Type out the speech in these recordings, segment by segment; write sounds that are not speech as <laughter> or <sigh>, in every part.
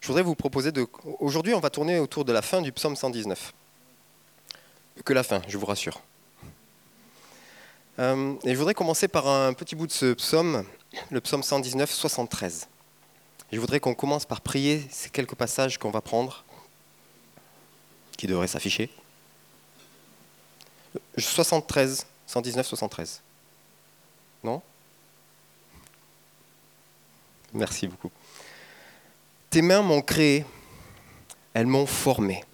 Je voudrais vous proposer de... Aujourd'hui, on va tourner autour de la fin du psaume 119. Que la fin, je vous rassure. Euh, et je voudrais commencer par un petit bout de ce psaume, le psaume 119, 73. Je voudrais qu'on commence par prier ces quelques passages qu'on va prendre, qui devraient s'afficher. 73, 119, 73. Non? Merci beaucoup. Tes mains m'ont créé, elles m'ont formé.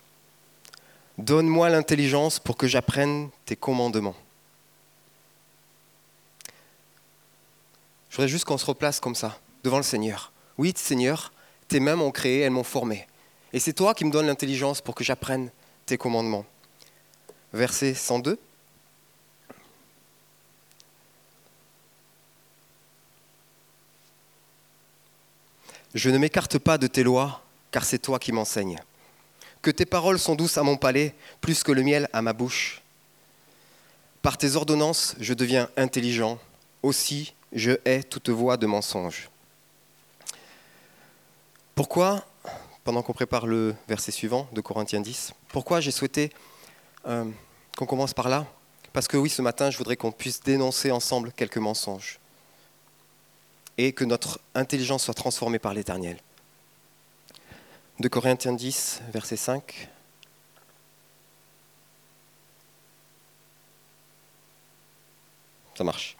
Donne-moi l'intelligence pour que j'apprenne tes commandements. Je voudrais juste qu'on se replace comme ça, devant le Seigneur. Oui, Seigneur, tes mains m'ont créé, elles m'ont formé. Et c'est toi qui me donnes l'intelligence pour que j'apprenne tes commandements. Verset 102. Je ne m'écarte pas de tes lois, car c'est toi qui m'enseignes. Que tes paroles sont douces à mon palais, plus que le miel à ma bouche. Par tes ordonnances, je deviens intelligent. Aussi, je hais toute voix de mensonge. Pourquoi, pendant qu'on prépare le verset suivant de Corinthiens 10, pourquoi j'ai souhaité euh, qu'on commence par là? Parce que oui, ce matin, je voudrais qu'on puisse dénoncer ensemble quelques mensonges et que notre intelligence soit transformée par l'Éternel. De Corinthiens 10, verset 5. Ça marche.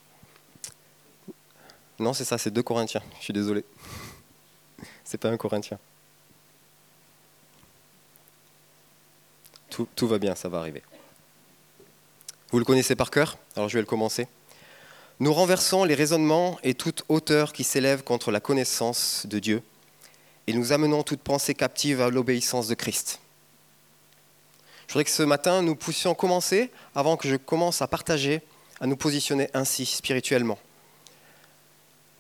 Non, c'est ça, c'est deux Corinthiens. Je suis désolé. <laughs> C'est pas un Corinthien. Tout, tout, va bien, ça va arriver. Vous le connaissez par cœur? Alors je vais le commencer. Nous renversons les raisonnements et toute hauteur qui s'élève contre la connaissance de Dieu, et nous amenons toute pensée captive à l'obéissance de Christ. Je voudrais que ce matin, nous puissions commencer, avant que je commence à partager, à nous positionner ainsi spirituellement.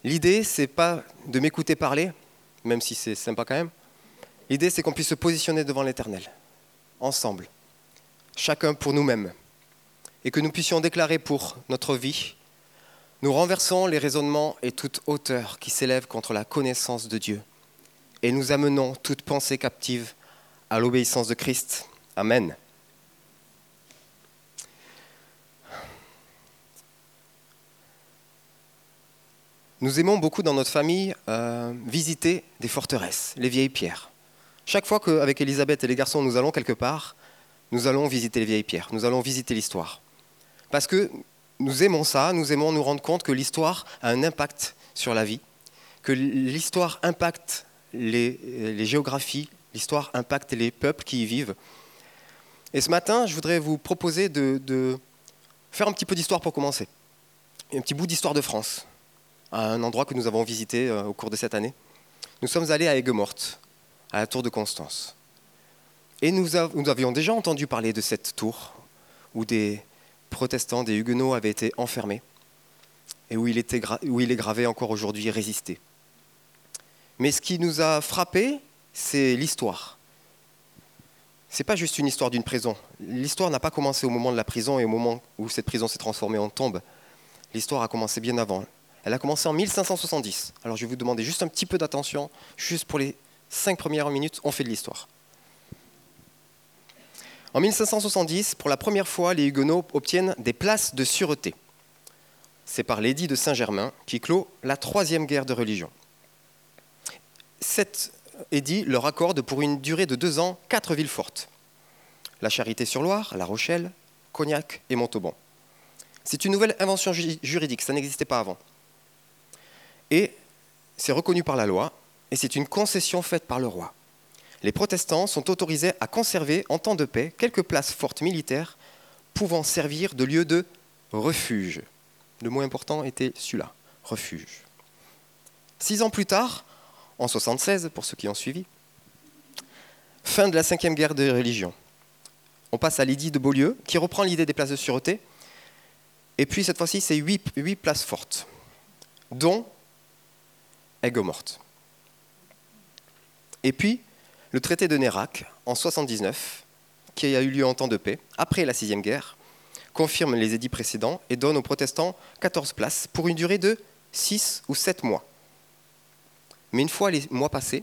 L'idée, c'est pas de m'écouter parler, même si c'est sympa quand même. L'idée, c'est qu'on puisse se positionner devant l'Éternel, ensemble, chacun pour nous-mêmes, et que nous puissions déclarer pour notre vie, nous renversons les raisonnements et toute hauteur qui s'élève contre la connaissance de Dieu, et nous amenons toute pensée captive à l'obéissance de Christ. Amen. Nous aimons beaucoup dans notre famille euh, visiter des forteresses, les vieilles pierres. Chaque fois qu'avec Elisabeth et les garçons nous allons quelque part, nous allons visiter les vieilles pierres, nous allons visiter l'histoire. Parce que nous aimons ça, nous aimons nous rendre compte que l'histoire a un impact sur la vie, que l'histoire impacte les, les géographies, l'histoire impacte les peuples qui y vivent. Et ce matin, je voudrais vous proposer de, faire un petit peu d'histoire pour commencer. Un petit bout d'histoire de France à un endroit que nous avons visité euh, au cours de cette année. Nous sommes allés à Aigues-Mortes, à la tour de Constance. Et nous, nous, avions déjà entendu parler de cette tour où des protestants, des huguenots avaient été enfermés et où il, est gravé encore aujourd'hui résister. Mais ce qui nous a frappé, c'est l'histoire. Ce n'est pas juste une histoire d'une prison. L'histoire n'a pas commencé au moment de la prison et au moment où cette prison s'est transformée en tombe. L'histoire a commencé bien avant. Elle a commencé en 1570. Alors je vais vous demander juste un petit peu d'attention, juste pour les cinq premières minutes, on fait de l'histoire. En 1570, pour la première fois, les Huguenots obtiennent des places de sûreté. C'est par l'édit de Saint-Germain qui clôt la troisième guerre de religion. Cet édit leur accorde pour une durée de deux ans quatre villes fortes. La Charité-sur-Loire, La Rochelle, Cognac et Montauban. C'est une nouvelle invention juridique, ça n'existait pas avant. Et c'est reconnu par la loi, et c'est une concession faite par le roi. Les protestants sont autorisés à conserver, en temps de paix, quelques places fortes militaires pouvant servir de lieu de refuge. Le mot important était celui-là, refuge. Six ans plus tard, en 76, pour ceux qui ont suivi, fin de la cinquième guerre de religion. On passe à l'édit de Beaulieu, qui reprend l'idée des places de sûreté. Et puis cette fois-ci, c'est huit, huit places fortes, dont Aigues-Mortes. Et puis, le traité de Nérac, en 79, qui a eu lieu en temps de paix, après la Sixième Guerre, confirme les édits précédents et donne aux protestants 14 places pour une durée de 6 ou 7 mois. Mais une fois les mois passés,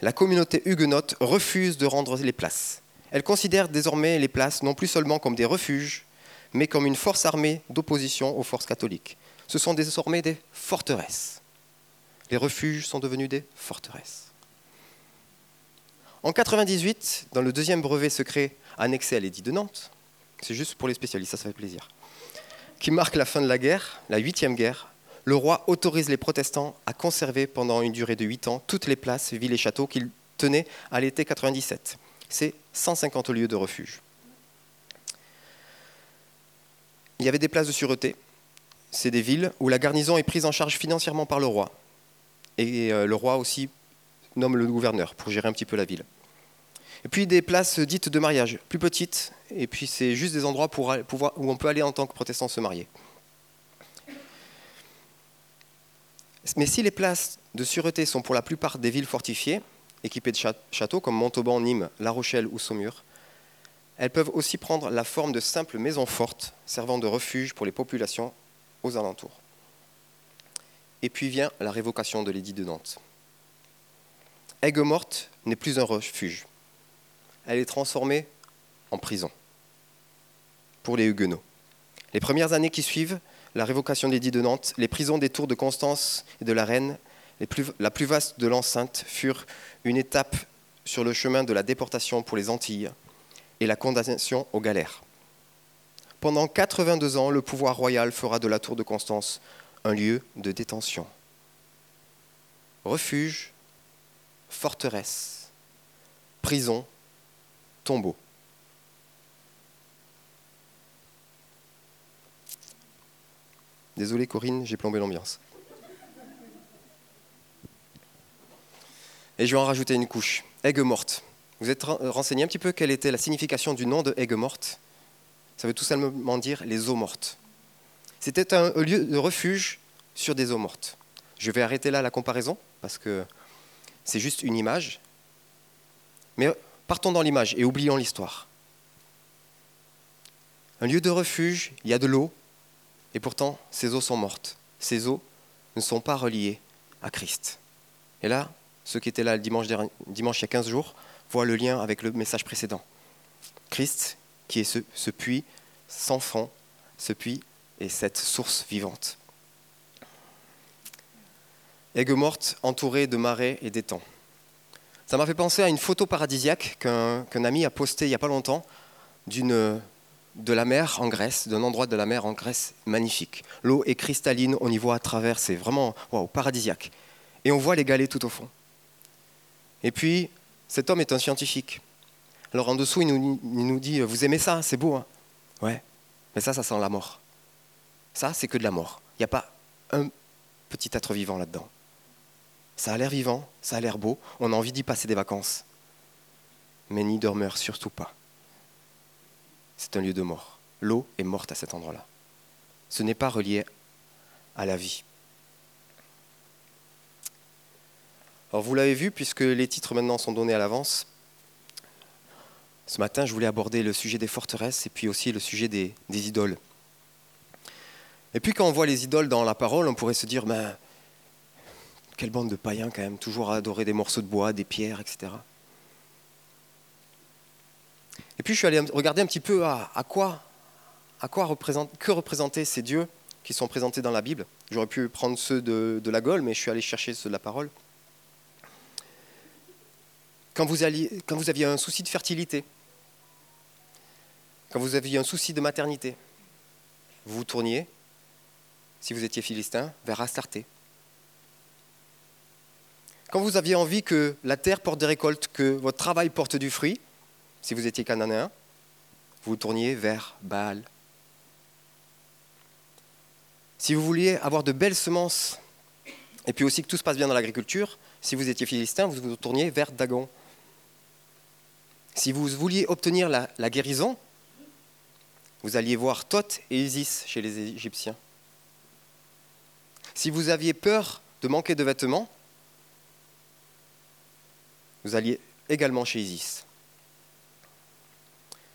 la communauté huguenote refuse de rendre les places. Elle considère désormais les places non plus seulement comme des refuges, mais comme une force armée d'opposition aux forces catholiques. Ce sont désormais des forteresses. Les refuges sont devenus des forteresses. En 98, dans le deuxième brevet secret annexé à l'édit de Nantes, c'est juste pour les spécialistes, ça, fait plaisir, qui marque la fin de la guerre, la huitième guerre, le roi autorise les protestants à conserver pendant une durée de huit ans toutes les places, villes et châteaux qu'ils tenaient à l'été 97. C'est 150 lieux de refuge. Il y avait des places de sûreté. C'est des villes où la garnison est prise en charge financièrement par le roi. Et euh, le roi aussi nomme le gouverneur pour gérer un petit peu la ville. Et puis des places dites de mariage, plus petites, et puis c'est juste des endroits pour, où on peut aller en tant que protestant se marier. Mais si les places de sûreté sont pour la plupart des villes fortifiées, équipées de châteaux comme Montauban, Nîmes, La Rochelle ou Saumur, elles peuvent aussi prendre la forme de simples maisons fortes servant de refuge pour les populations aux alentours. Et puis vient la révocation de l'édit de Nantes. Aigues-Mortes n'est plus un refuge. Elle est transformée en prison pour les Huguenots. Les premières années qui suivent la révocation de l'édit de Nantes, les prisons des tours de Constance et de la Reine, la plus vaste de l'enceinte, furent une étape sur le chemin de la déportation pour les Antilles et la condamnation aux galères. Pendant 82 ans, le pouvoir royal fera de la tour de Constance un lieu de détention. Refuge, forteresse, prison, tombeau. Désolé Corinne, j'ai plombé l'ambiance. Et je vais en rajouter une couche. Aigues morte. Vous êtes renseigné un petit peu quelle était la signification du nom de Aigues morte Ça veut tout simplement dire les eaux mortes. C'était un lieu de refuge sur des eaux mortes. Je vais arrêter là la comparaison parce que c'est juste une image. Mais partons dans l'image et oublions l'histoire. Un lieu de refuge, il y a de l'eau, et pourtant ces eaux sont mortes. Ces eaux ne sont pas reliées à Christ. Et là, ceux qui étaient là le dimanche, dimanche il y a 15 jours voient le lien avec le message précédent. Christ, qui est ce, ce puits sans fond, ce puits est cette source vivante. Aigues morte entourée de marais et d'étangs. Ça m'a fait penser à une photo paradisiaque qu'un ami a postée il n'y a pas longtemps de la mer en Grèce, d'un endroit de la mer en Grèce magnifique. L'eau est cristalline, on y voit à travers, c'est vraiment paradisiaque. Et on voit les galets tout au fond. Et puis, cet homme est un scientifique. Alors en dessous, il nous, dit, vous aimez ça, c'est beau. Hein? Ouais, mais ça, ça sent la mort. Ça, c'est que de la mort. Il n'y a pas un petit être vivant là-dedans. Ça a l'air vivant, ça a l'air beau, on a envie d'y passer des vacances. Mais ni demeure surtout pas. C'est un lieu de mort. L'eau est morte à cet endroit-là. Ce n'est pas relié à la vie. Alors vous l'avez vu, puisque les titres maintenant sont donnés à l'avance, ce matin je voulais aborder le sujet des forteresses et puis aussi le sujet des, des idoles. Et puis quand on voit les idoles dans la parole, on pourrait se dire, ben, quelle bande de païens quand même, toujours à adorer des morceaux de bois, des pierres, etc. Et puis je suis allé regarder un petit peu à, quoi, à que représentaient ces dieux qui sont présentés dans la Bible. J'aurais pu prendre ceux de, la Gaule, mais je suis allé chercher ceux de la parole. Quand vous, quand vous aviez un souci de fertilité, quand vous aviez un souci de maternité, vous vous tourniez, si vous étiez philistin, vers Astarté. Quand vous aviez envie que la terre porte des récoltes, que votre travail porte du fruit, si vous étiez cananéen, vous tourniez vers Baal. Si vous vouliez avoir de belles semences, et puis aussi que tout se passe bien dans l'agriculture, si vous étiez philistin, vous vous tourniez vers Dagon. Si vous vouliez obtenir la, la guérison, vous alliez voir Thoth et Isis chez les Égyptiens. Si vous aviez peur de manquer de vêtements, vous alliez également chez Isis.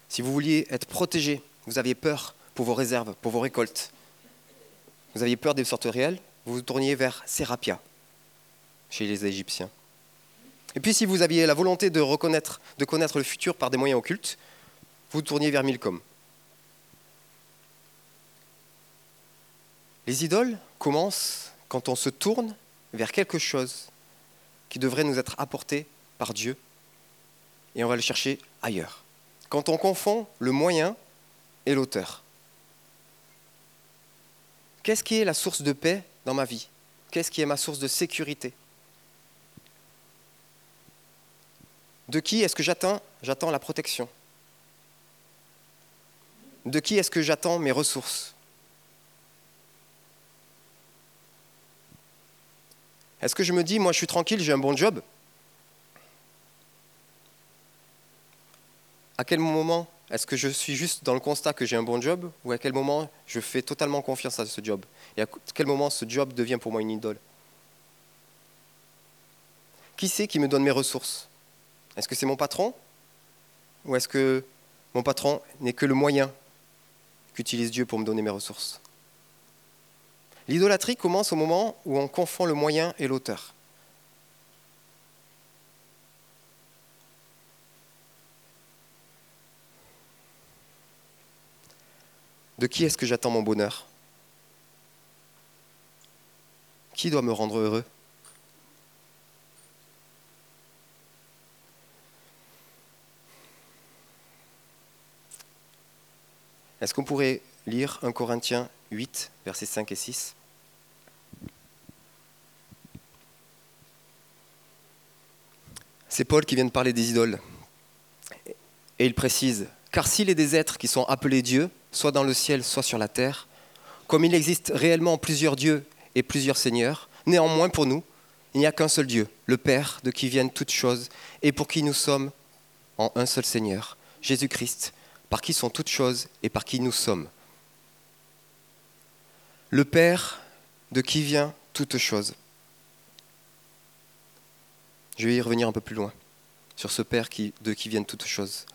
Si vous vouliez être protégé, vous aviez peur pour vos réserves, pour vos récoltes, vous aviez peur des sortes réelles, vous vous tourniez vers Sérapia, chez les Égyptiens. Et puis si vous aviez la volonté de, reconnaître, de connaître le futur par des moyens occultes, vous tourniez vers Milcom. Les idoles commencent quand on se tourne vers quelque chose qui devrait nous être apporté par Dieu et on va le chercher ailleurs. Quand on confond le moyen et l'auteur. Qu'est-ce qui est la source de paix dans ma vie? Qu'est-ce qui est ma source de sécurité? De qui est-ce que j'attends? J'attends la protection. De qui est-ce que j'attends mes ressources? Est-ce que je me dis, moi je suis tranquille, j'ai un bon job? À quel moment est-ce que je suis juste dans le constat que j'ai un bon job ou à quel moment je fais totalement confiance à ce job Et à quel moment ce job devient pour moi une idole? Qui c'est qui me donne mes ressources? Est-ce que c'est mon patron Ou est-ce que mon patron n'est que le moyen qu'utilise Dieu pour me donner mes ressources? L'idolâtrie commence au moment où on confond le moyen et l'auteur. De qui est-ce que j'attends mon bonheur? Qui doit me rendre heureux? Est-ce qu'on pourrait lire 1 Corinthiens 8, versets 5 et 6 C'est Paul qui vient de parler des idoles. Et il précise, car s'il est des êtres qui sont appelés dieux, soit dans le ciel, soit sur la terre, comme il existe réellement plusieurs dieux et plusieurs seigneurs, néanmoins pour nous, il n'y a qu'un seul Dieu, le Père, de qui viennent toutes choses, et pour qui nous sommes en un seul Seigneur, Jésus-Christ, par qui sont toutes choses et par qui nous sommes. Le Père, de qui vient toutes choses. Je vais y revenir un peu plus loin, sur ce Père de qui viennent toutes choses.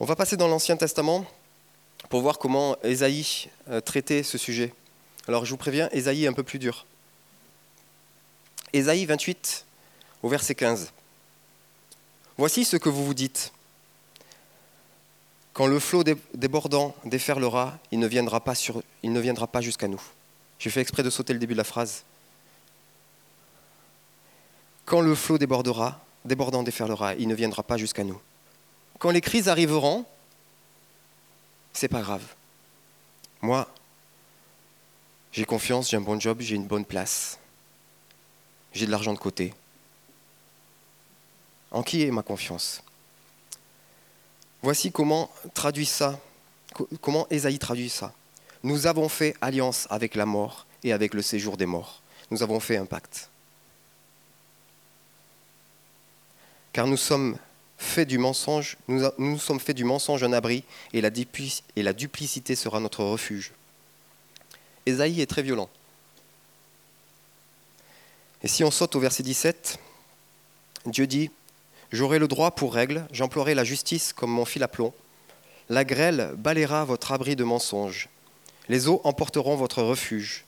On va passer dans l'Ancien Testament pour voir comment Ésaïe euh, traitait ce sujet. Alors je vous préviens, Ésaïe est un peu plus dur. Ésaïe 28 au verset 15. Voici ce que vous vous dites. Quand le flot débordant déferlera, il ne viendra pas, il ne viendra pas jusqu'à nous. J'ai fait exprès de sauter le début de la phrase. Quand le flot débordera, débordant déferlera, il ne viendra pas jusqu'à nous. Quand les crises arriveront, c'est pas grave. Moi, j'ai confiance, j'ai un bon job, j'ai une bonne place. J'ai de l'argent de côté. En qui est ma confiance? Voici comment traduit ça, comment Ésaïe traduit ça. Nous avons fait alliance avec la mort et avec le séjour des morts. Nous avons fait un pacte. Car nous sommes faits du mensonge, nous, nous sommes faits du mensonge un abri, et la, duplicité sera notre refuge. Ésaïe est très violent. Et si on saute au verset 17, Dieu dit J'aurai le droit pour règle, j'emploierai la justice comme mon fil à plomb. La grêle balayera votre abri de mensonges. Les eaux emporteront votre refuge.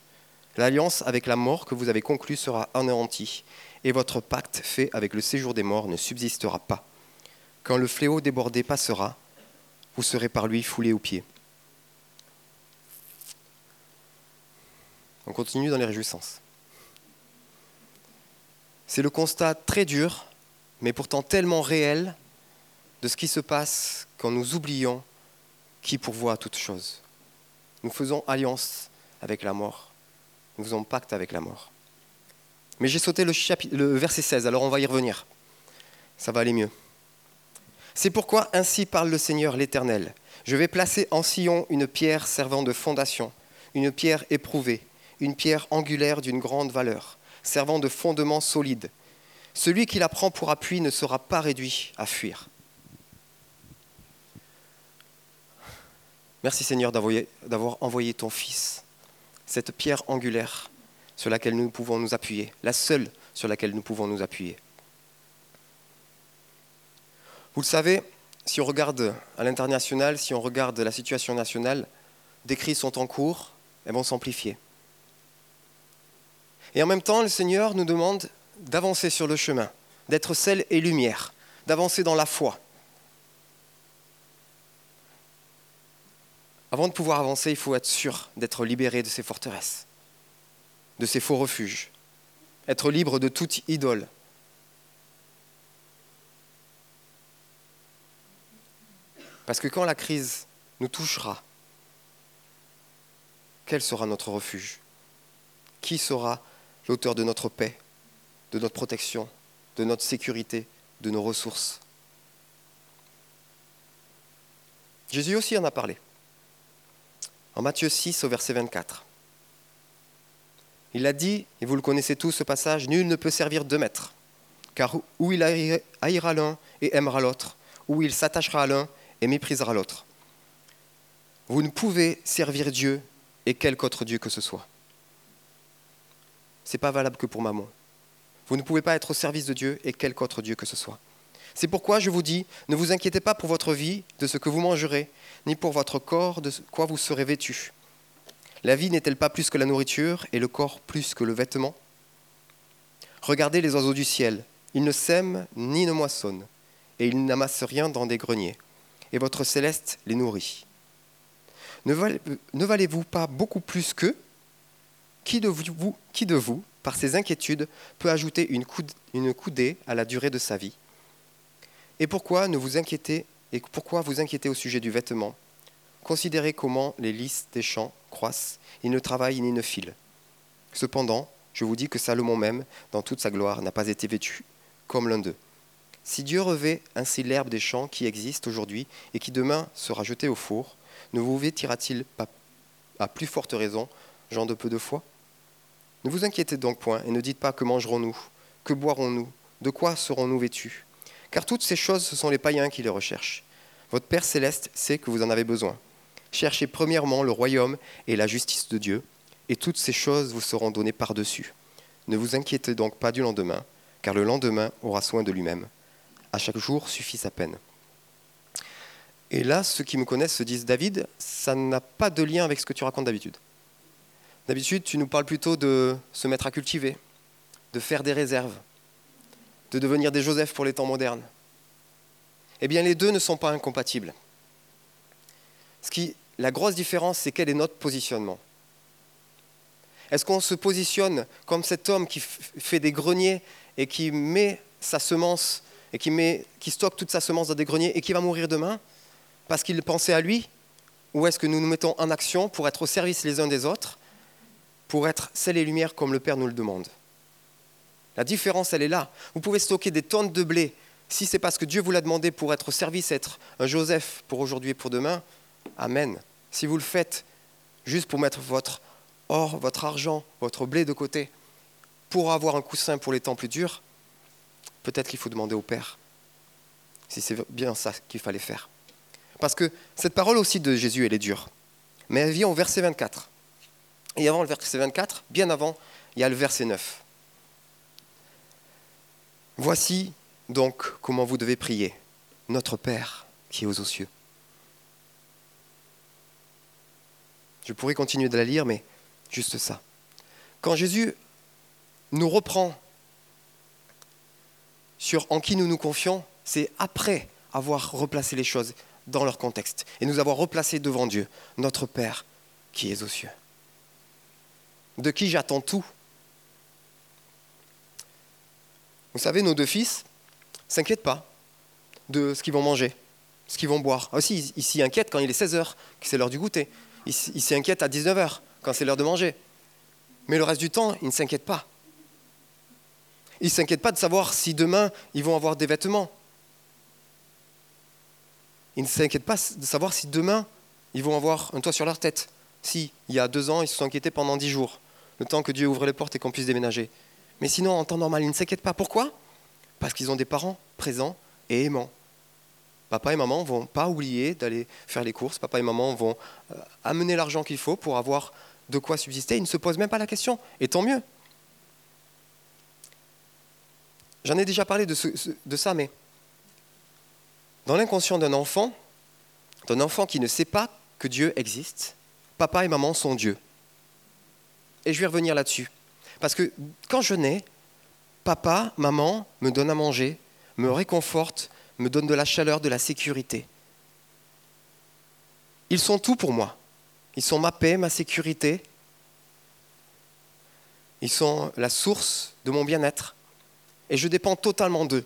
L'alliance avec la mort que vous avez conclue sera anéantie, et votre pacte fait avec le séjour des morts ne subsistera pas. Quand le fléau débordé passera, vous serez par lui foulé aux pieds. On continue dans les réjouissances. C'est le constat très dur mais pourtant tellement réel de ce qui se passe quand nous oublions qui pourvoit toutes choses. Nous faisons alliance avec la mort, nous faisons pacte avec la mort. Mais j'ai sauté le, le verset 16, alors on va y revenir. Ça va aller mieux. C'est pourquoi ainsi parle le Seigneur l'Éternel. Je vais placer en Sion une pierre servant de fondation, une pierre éprouvée, une pierre angulaire d'une grande valeur, servant de fondement solide celui qui la prend pour appui ne sera pas réduit à fuir. Merci Seigneur d'avoir envoyé ton Fils, cette pierre angulaire sur laquelle nous pouvons nous appuyer, la seule sur laquelle nous pouvons nous appuyer. Vous le savez, si on regarde à l'international, si on regarde la situation nationale, des crises sont en cours, elles vont s'amplifier. Et en même temps, le Seigneur nous demande d'avancer sur le chemin, d'être sel et lumière, d'avancer dans la foi. Avant de pouvoir avancer, il faut être sûr d'être libéré de ces forteresses, de ces faux refuges, être libre de toute idole. Parce que quand la crise nous touchera, quel sera notre refuge? Qui sera l'auteur de notre paix, de notre protection, de notre sécurité, de nos ressources? Jésus aussi en a parlé. En Matthieu 6 au verset 24. Il a dit, et vous le connaissez tous ce passage, Nul ne peut servir deux maîtres, car où il haïra l'un et aimera l'autre, ou il s'attachera à l'un et méprisera l'autre. Vous ne pouvez servir Dieu et quelque autre Dieu que ce soit. Ce n'est pas valable que pour maman. Vous ne pouvez pas être au service de Dieu et quelque autre Dieu que ce soit. C'est pourquoi je vous dis, ne vous inquiétez pas pour votre vie, de ce que vous mangerez, ni pour votre corps, de quoi vous serez vêtu. La vie n'est-elle pas plus que la nourriture, et le corps plus que le vêtement? Regardez les oiseaux du ciel, ils ne sèment ni ne moissonnent, et ils n'amassent rien dans des greniers, et votre céleste les nourrit. Ne valez-vous pas beaucoup plus qu'eux qui de, vous, par ses inquiétudes, peut ajouter une, coudée à la durée de sa vie? Et pourquoi ne vous inquiétez et pourquoi vous inquiétez au sujet du vêtement? Considérez comment les lys des champs croissent, ils ne travaillent ni ne filent. Cependant, je vous dis que Salomon même, dans toute sa gloire, n'a pas été vêtu comme l'un d'eux. Si Dieu revêt ainsi l'herbe des champs qui existe aujourd'hui et qui demain sera jetée au four, ne vous vêtira-t-il pas à plus forte raison, gens de peu de foi? Ne vous inquiétez donc point et ne dites pas que mangerons-nous, que boirons-nous, de quoi serons-nous vêtus? Car toutes ces choses, ce sont les païens qui les recherchent. Votre Père céleste sait que vous en avez besoin. Cherchez premièrement le royaume et la justice de Dieu, et toutes ces choses vous seront données par-dessus. Ne vous inquiétez donc pas du lendemain, car le lendemain aura soin de lui-même. À chaque jour suffit sa peine. Et là, ceux qui me connaissent se disent David, ça n'a pas de lien avec ce que tu racontes d'habitude. D'habitude, tu nous parles plutôt de se mettre à cultiver, de faire des réserves, de devenir des Joseph pour les temps modernes. Eh bien, les deux ne sont pas incompatibles. La grosse différence, c'est quel est notre positionnement. Est-ce qu'on se positionne comme cet homme qui fait des greniers et qui met sa semence et qui, stocke toute sa semence dans des greniers et qui va mourir demain parce qu'il pensait à lui Ou est-ce que nous nous mettons en action pour être au service les uns des autres, pour être celle et lumière comme le Père nous le demande? La différence, elle est là. Vous pouvez stocker des tonnes de blé. Si c'est parce que Dieu vous l'a demandé pour être au service, être un Joseph pour aujourd'hui et pour demain, Amen. Si vous le faites juste pour mettre votre or, votre argent, votre blé de côté, pour avoir un coussin pour les temps plus durs, peut-être qu'il faut demander au Père si c'est bien ça qu'il fallait faire. Parce que cette parole aussi de Jésus, elle est dure. Mais elle vient au verset 24. Et avant le verset 24, bien avant, il y a le verset 9. Voici donc comment vous devez prier. Notre Père qui est aux cieux. Je pourrais continuer de la lire, mais juste ça. Quand Jésus nous reprend sur en qui nous nous confions, c'est après avoir replacé les choses dans leur contexte et nous avoir replacés devant Dieu, notre Père qui est aux cieux. De qui j'attends tout? Vous savez, nos deux fils s'inquiètent pas de ce qu'ils vont manger, ce qu'ils vont boire. Aussi, ils s'y inquiètent quand il est 16 heures, que c'est l'heure du goûter. Ils s'y inquiètent à 19 heures, quand c'est l'heure de manger. Mais le reste du temps, ils ne s'inquiètent pas. Ils ne s'inquiètent pas de savoir si demain, ils vont avoir des vêtements, ils ne s'inquiètent pas de savoir si demain, ils vont avoir un toit sur leur tête. Si, il y a deux ans, ils se sont inquiétés pendant dix jours, le temps que Dieu ouvre les portes et qu'on puisse déménager. Mais sinon, en temps normal, ils ne s'inquiètent pas. Pourquoi? Parce qu'ils ont des parents présents et aimants. Papa et maman vont pas oublier d'aller faire les courses. Papa et maman vont euh, amener l'argent qu'il faut pour avoir de quoi subsister. Ils ne se posent même pas la question. Et tant mieux. J'en ai déjà parlé de, ça, mais dans l'inconscient d'un enfant, d'un enfant qui ne sait pas que Dieu existe, papa et maman sont Dieu. Et je vais revenir là-dessus. Parce que quand je nais, papa, maman me donne à manger, me réconforte, me donne de la chaleur, de la sécurité. Ils sont tout pour moi. Ils sont ma paix, ma sécurité. Ils sont la source de mon bien-être. Et je dépends totalement d'eux.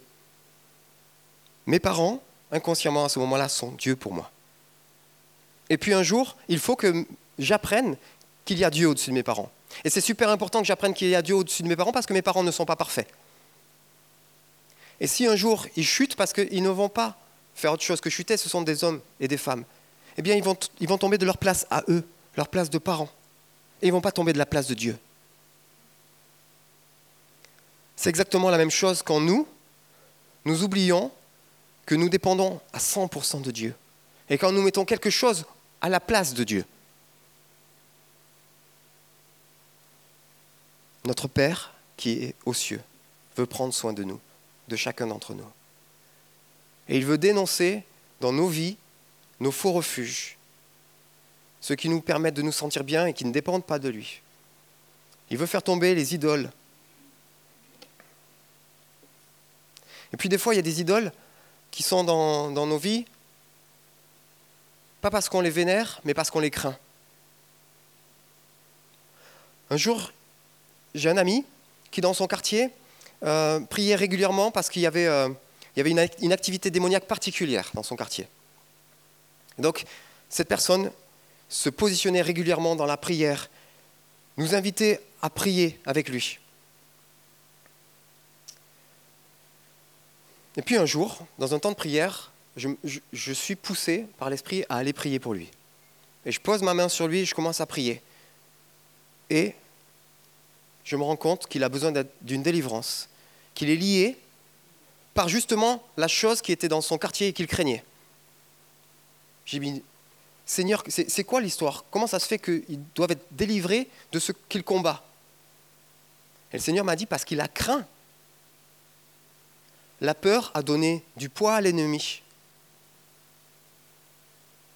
Mes parents, inconsciemment à ce moment-là, sont Dieu pour moi. Et puis un jour, il faut que j'apprenne qu'il y a Dieu au-dessus de mes parents. Et c'est super important que j'apprenne qu'il y a Dieu au-dessus de mes parents parce que mes parents ne sont pas parfaits. Et si un jour ils chutent parce qu'ils ne vont pas faire autre chose que chuter, ce sont des hommes et des femmes, eh bien ils vont, ils vont tomber de leur place à eux, leur place de parents. Et ils ne vont pas tomber de la place de Dieu. C'est exactement la même chose quand nous, nous oublions que nous dépendons à 100% de Dieu. Et quand nous mettons quelque chose à la place de Dieu. Notre Père qui est aux cieux veut prendre soin de nous, de chacun d'entre nous. Et il veut dénoncer dans nos vies nos faux refuges, ceux qui nous permettent de nous sentir bien et qui ne dépendent pas de lui. Il veut faire tomber les idoles. Et puis des fois, il y a des idoles qui sont dans, nos vies, pas parce qu'on les vénère, mais parce qu'on les craint. Un jour, j'ai un ami qui, dans son quartier, euh, priait régulièrement parce qu'il y avait, euh, une, activité démoniaque particulière dans son quartier. donc, cette personne se positionnait régulièrement dans la prière, nous invitait à prier avec lui. Et puis un jour, dans un temps de prière, je, suis poussé par l'Esprit à aller prier pour lui. Et je pose ma main sur lui et je commence à prier. Et je me rends compte qu'il a besoin d'une délivrance, qu'il est lié par justement la chose qui était dans son quartier et qu'il craignait. J'ai dit, Seigneur, c'est quoi l'histoire? Comment ça se fait qu'ils doivent être délivrés de ce qu'ils combat? Et le Seigneur m'a dit, parce qu'il a craint. La peur a donné du poids à l'ennemi.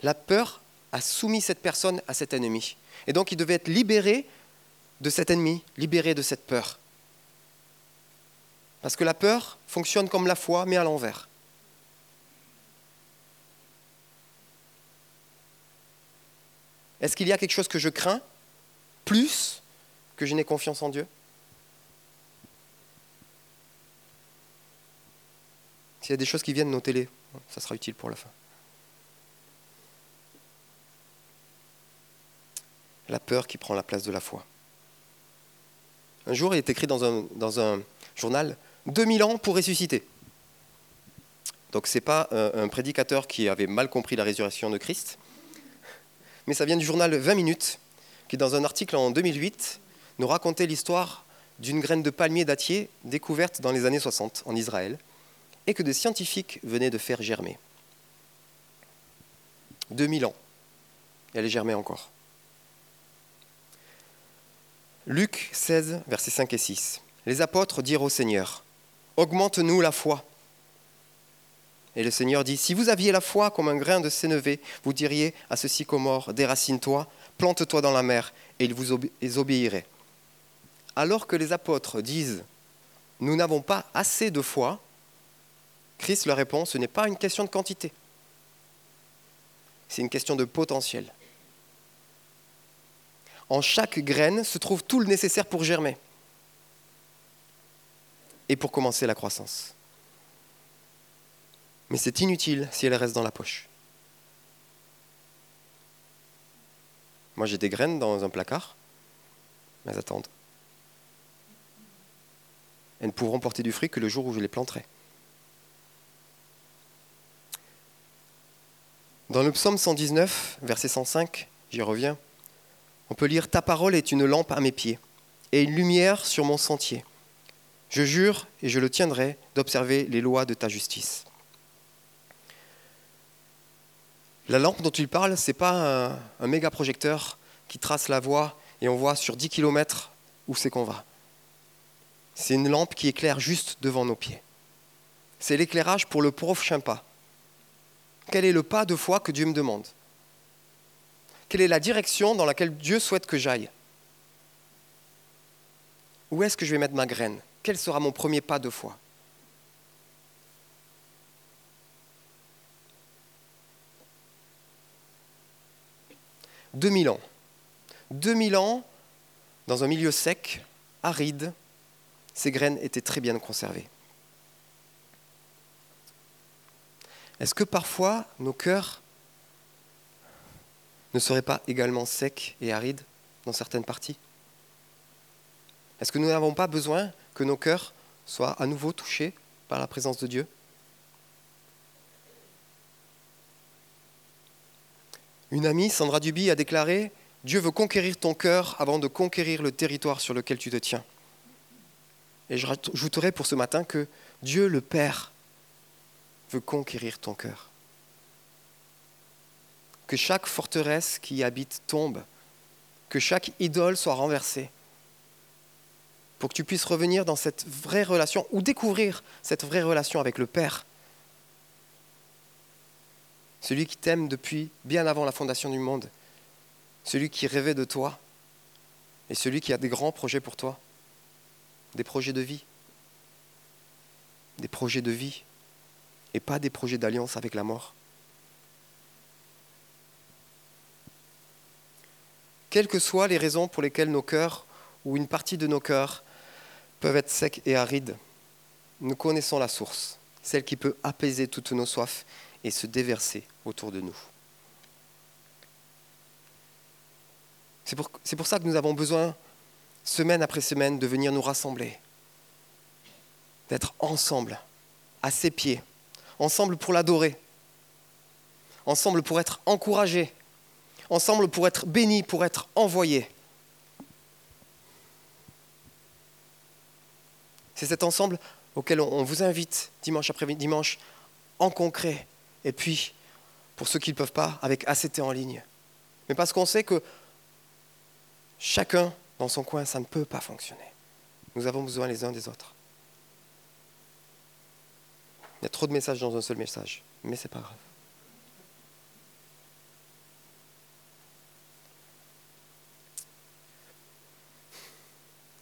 La peur a soumis cette personne à cet ennemi. Et donc il devait être libéré de cet ennemi, libéré de cette peur. Parce que la peur fonctionne comme la foi, mais à l'envers. Est-ce qu'il y a quelque chose que je crains plus que je n'ai confiance en Dieu? S'il y a des choses qui viennent, notez-les. Ça sera utile pour la fin. La peur qui prend la place de la foi. Un jour, il est écrit dans un, dans un journal 2000 ans pour ressusciter. Donc, ce n'est pas un, un prédicateur qui avait mal compris la résurrection de Christ, mais ça vient du journal 20 minutes, qui, dans un article en 2008, nous racontait l'histoire d'une graine de palmier dattier découverte dans les années 60 en Israël et que des scientifiques venaient de faire germer. 2000 ans. Elle germée encore. Luc 16, versets 5 et 6. Les apôtres dirent au Seigneur, Augmente-nous la foi. Et le Seigneur dit, Si vous aviez la foi comme un grain de sénévé, vous diriez à ce sycomore, Déracine-toi, plante-toi dans la mer, et il vous obéirait. Alors que les apôtres disent, Nous n'avons pas assez de foi, Christ leur répond, Ce n'est pas une question de quantité, c'est une question de potentiel en chaque graine se trouve tout le nécessaire pour germer et pour commencer la croissance. Mais c'est inutile si elle reste dans la poche. Moi j'ai des graines dans un placard, mais elles attendent. Elles ne pourront porter du fruit que le jour où je les planterai. Dans le psaume 119, verset 105, j'y reviens, on peut lire Ta parole est une lampe à mes pieds et une lumière sur mon sentier. Je jure et je le tiendrai d'observer les lois de ta justice. La lampe dont il parle, ce n'est pas un, un méga projecteur qui trace la voie et on voit sur 10 km où c'est qu'on va. C'est une lampe qui éclaire juste devant nos pieds. C'est l'éclairage pour le prochain pas. Quel est le pas de foi que Dieu me demande? Quelle est la direction dans laquelle Dieu souhaite que j'aille? Où est-ce que je vais mettre ma graine? Quel sera mon premier pas de foi? 2000 ans. 2000 ans, dans un milieu sec, aride, ces graines étaient très bien conservées. Est-ce que parfois nos cœurs ne seraient pas également secs et arides dans certaines parties? Est-ce que nous n'avons pas besoin que nos cœurs soient à nouveau touchés par la présence de Dieu? Une amie, Sandra Duby, a déclaré Dieu veut conquérir ton cœur avant de conquérir le territoire sur lequel tu te tiens. Et je rajouterai pour ce matin que Dieu le Père conquérir ton cœur. Que chaque forteresse qui y habite tombe, que chaque idole soit renversée, pour que tu puisses revenir dans cette vraie relation ou découvrir cette vraie relation avec le Père celui qui t'aime depuis bien avant la fondation du monde, celui qui rêvait de toi et celui qui a des grands projets pour toi, des projets de vie, des projets de vie et pas des projets d'alliance avec la mort. Quelles que soient les raisons pour lesquelles nos cœurs ou une partie de nos cœurs peuvent être secs et arides, nous connaissons la source, celle qui peut apaiser toutes nos soifs et se déverser autour de nous. C'est pour, pour, ça que nous avons besoin, semaine après semaine, de venir nous rassembler, d'être ensemble, à ses pieds, ensemble pour l'adorer, ensemble pour être encouragés, ensemble pour être bénis, pour être envoyés. C'est cet ensemble auquel on vous invite dimanche après dimanche en concret, et puis, pour ceux qui ne peuvent pas, avec ACT en ligne. Mais parce qu'on sait que chacun dans son coin, ça ne peut pas fonctionner. Nous avons besoin les uns des autres. Il y a trop de messages dans un seul message, mais ce n'est pas grave.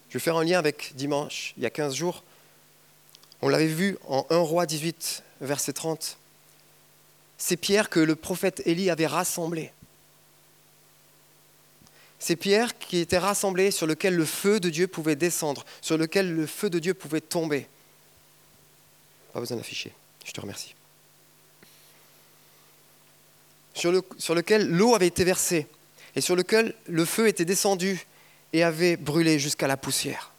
Je vais faire un lien avec dimanche, il y a 15 jours. On l'avait vu en 1 roi 18, verset 30 ces pierres que le prophète Élie avait rassemblées. Ces pierres qui étaient rassemblées sur lesquelles le feu de Dieu pouvait descendre, sur lesquelles le feu de Dieu pouvait tomber. Pas besoin d'afficher, je te remercie. Sur, le, sur lequel l'eau avait été versée et sur lequel le feu était descendu et avait brûlé jusqu'à la poussière.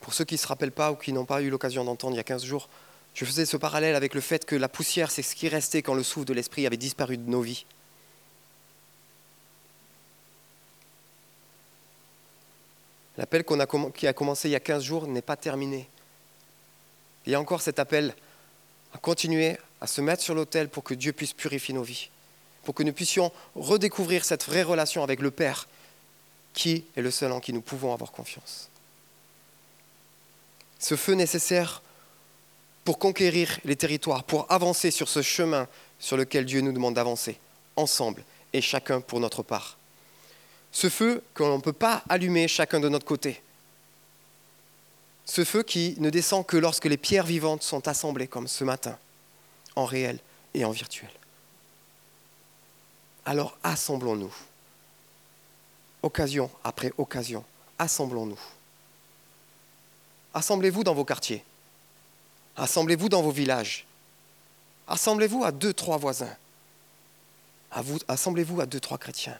Pour ceux qui ne se rappellent pas ou qui n'ont pas eu l'occasion d'entendre il y a 15 jours, je faisais ce parallèle avec le fait que la poussière, c'est ce qui restait quand le souffle de l'esprit avait disparu de nos vies. L'appel qui a commencé il y a 15 jours n'est pas terminé. Il y a encore cet appel à continuer à se mettre sur l'autel pour que Dieu puisse purifier nos vies, pour que nous puissions redécouvrir cette vraie relation avec le Père, qui est le seul en qui nous pouvons avoir confiance. Ce feu nécessaire pour conquérir les territoires, pour avancer sur ce chemin sur lequel Dieu nous demande d'avancer, ensemble et chacun pour notre part. Ce feu qu'on ne peut pas allumer chacun de notre côté. Ce feu qui ne descend que lorsque les pierres vivantes sont assemblées, comme ce matin, en réel et en virtuel. Alors assemblons-nous, occasion après occasion, assemblons-nous. Assemblez-vous dans vos quartiers. Assemblez-vous dans vos villages. Assemblez-vous à deux, trois voisins. Assemblez-vous à deux, trois chrétiens.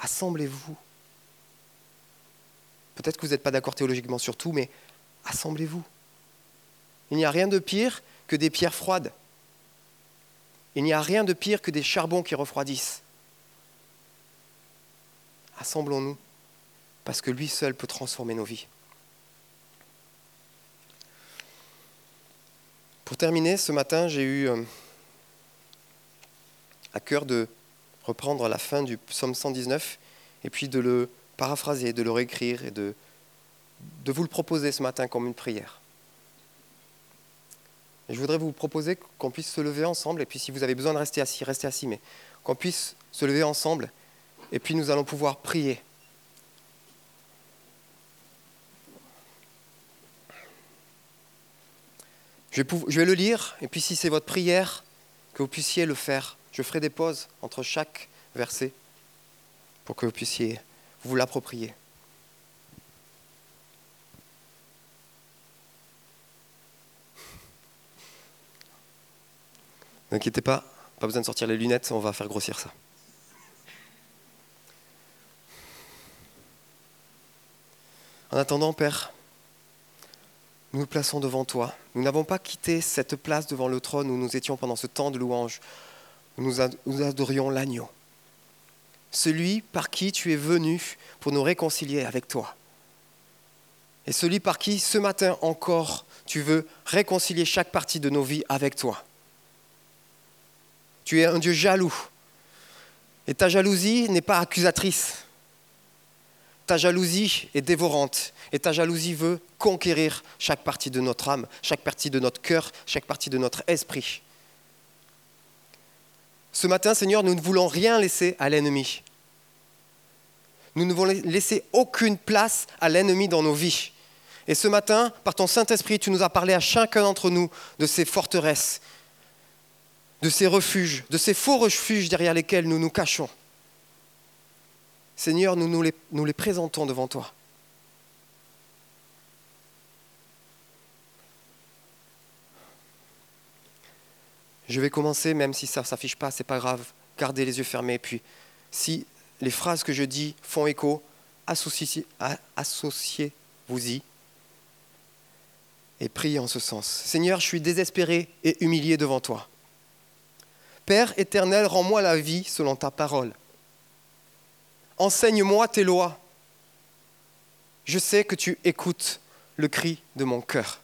Assemblez-vous. Peut-être que vous n'êtes pas d'accord théologiquement sur tout, mais assemblez-vous. Il n'y a rien de pire que des pierres froides. Il n'y a rien de pire que des charbons qui refroidissent. Assemblons-nous, parce que lui seul peut transformer nos vies. Pour terminer, ce matin, j'ai eu euh, à cœur de reprendre la fin du psaume 119 et puis de le paraphraser, de le réécrire et de, vous le proposer ce matin comme une prière. Je voudrais vous proposer qu'on puisse se lever ensemble, et puis si vous avez besoin de rester assis, restez assis, mais qu'on puisse se lever ensemble, et puis nous allons pouvoir prier. Je vais, le lire, et puis si c'est votre prière, que vous puissiez le faire je ferai des pauses entre chaque verset pour que vous puissiez vous l'approprier. N'inquiétez pas, pas besoin de sortir les lunettes, on va faire grossir ça. En attendant, Père, nous nous plaçons devant toi. Nous n'avons pas quitté cette place devant le trône où nous étions pendant ce temps de louange, nous adorions l'agneau. Celui par qui tu es venu pour nous réconcilier avec toi. Et celui par qui ce matin encore tu veux réconcilier chaque partie de nos vies avec toi. Tu es un Dieu jaloux. Et ta jalousie n'est pas accusatrice. Ta jalousie est dévorante. Et ta jalousie veut conquérir chaque partie de notre âme, chaque partie de notre cœur, chaque partie de notre esprit. Ce matin, Seigneur, nous ne voulons rien laisser à l'ennemi. Nous ne voulons laisser aucune place à l'ennemi dans nos vies. Et ce matin, par ton Saint-Esprit, tu nous as parlé à chacun d'entre nous de ces forteresses, de ces refuges, de ces faux refuges derrière lesquels nous nous cachons. Seigneur, nous nous les, nous les présentons devant toi. Je vais commencer, même si ça ne s'affiche pas, c'est pas grave. Gardez les yeux fermés. Puis, si les phrases que je dis font écho, associez-vous-y et priez en ce sens. Seigneur, je suis désespéré et humilié devant toi. Père éternel, rends-moi la vie selon ta parole. Enseigne-moi tes lois. Je sais que tu écoutes le cri de mon cœur.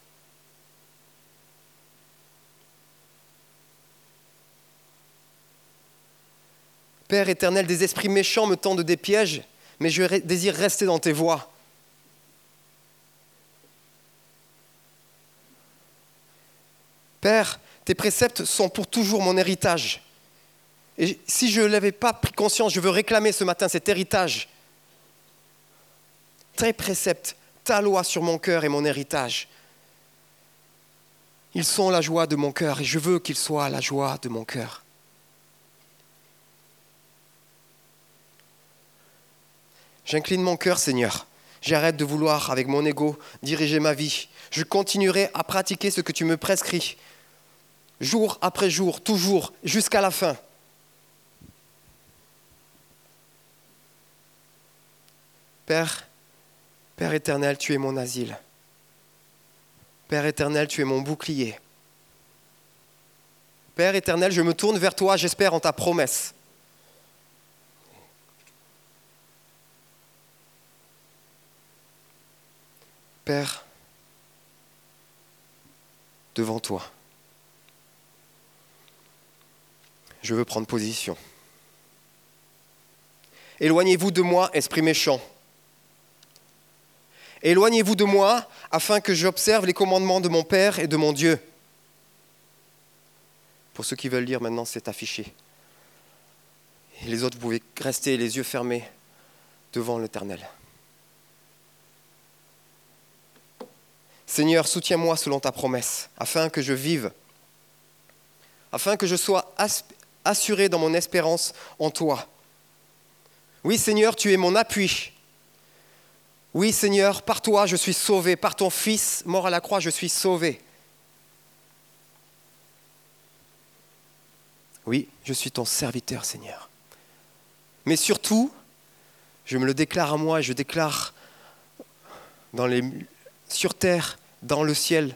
Père éternel, des esprits méchants me tendent des pièges, mais je désire rester dans tes voies. Père, tes préceptes sont pour toujours mon héritage. Et si je ne l'avais pas pris conscience, je veux réclamer ce matin cet héritage. Tes préceptes, ta loi sur mon cœur et mon héritage. Ils sont la joie de mon cœur et je veux qu'ils soient la joie de mon cœur. J'incline mon cœur, Seigneur. J'arrête de vouloir, avec mon ego, diriger ma vie. Je continuerai à pratiquer ce que tu me prescris jour après jour, toujours, jusqu'à la fin. Père, Père éternel, tu es mon asile. Père éternel, tu es mon bouclier. Père éternel, je me tourne vers toi, j'espère en ta promesse. Père, devant toi. je veux prendre position. Éloignez-vous de moi, esprit méchant. Éloignez-vous de moi afin que j'observe les commandements de mon Père et de mon Dieu. Pour ceux qui veulent lire maintenant, c'est affiché. Et les autres, vous pouvez rester les yeux fermés devant l'Éternel. Seigneur, soutiens-moi selon ta promesse, afin que je vive, afin que je sois assuré dans mon espérance en toi. Oui Seigneur, tu es mon appui. Oui Seigneur, par toi je suis sauvé, par ton Fils mort à la croix je suis sauvé. Oui, je suis ton serviteur Seigneur. Mais surtout, je me le déclare à moi et je déclare dans les, sur terre, dans le ciel,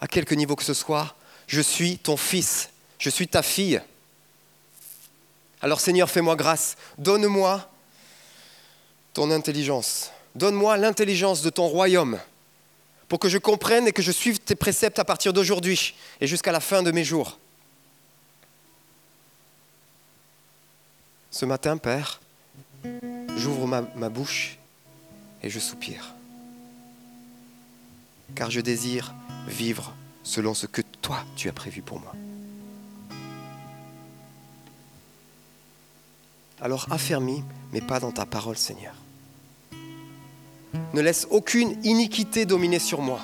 à quelque niveau que ce soit, je suis ton fils, je suis ta fille. Alors Seigneur, fais-moi grâce. Donne-moi ton intelligence. Donne-moi l'intelligence de ton royaume pour que je comprenne et que je suive tes préceptes à partir d'aujourd'hui et jusqu'à la fin de mes jours. Ce matin, Père, j'ouvre ma, bouche et je soupire. Car je désire vivre selon ce que toi tu as prévu pour moi. alors affermis, mais pas dans ta parole, Seigneur. Ne laisse aucune iniquité dominer sur moi.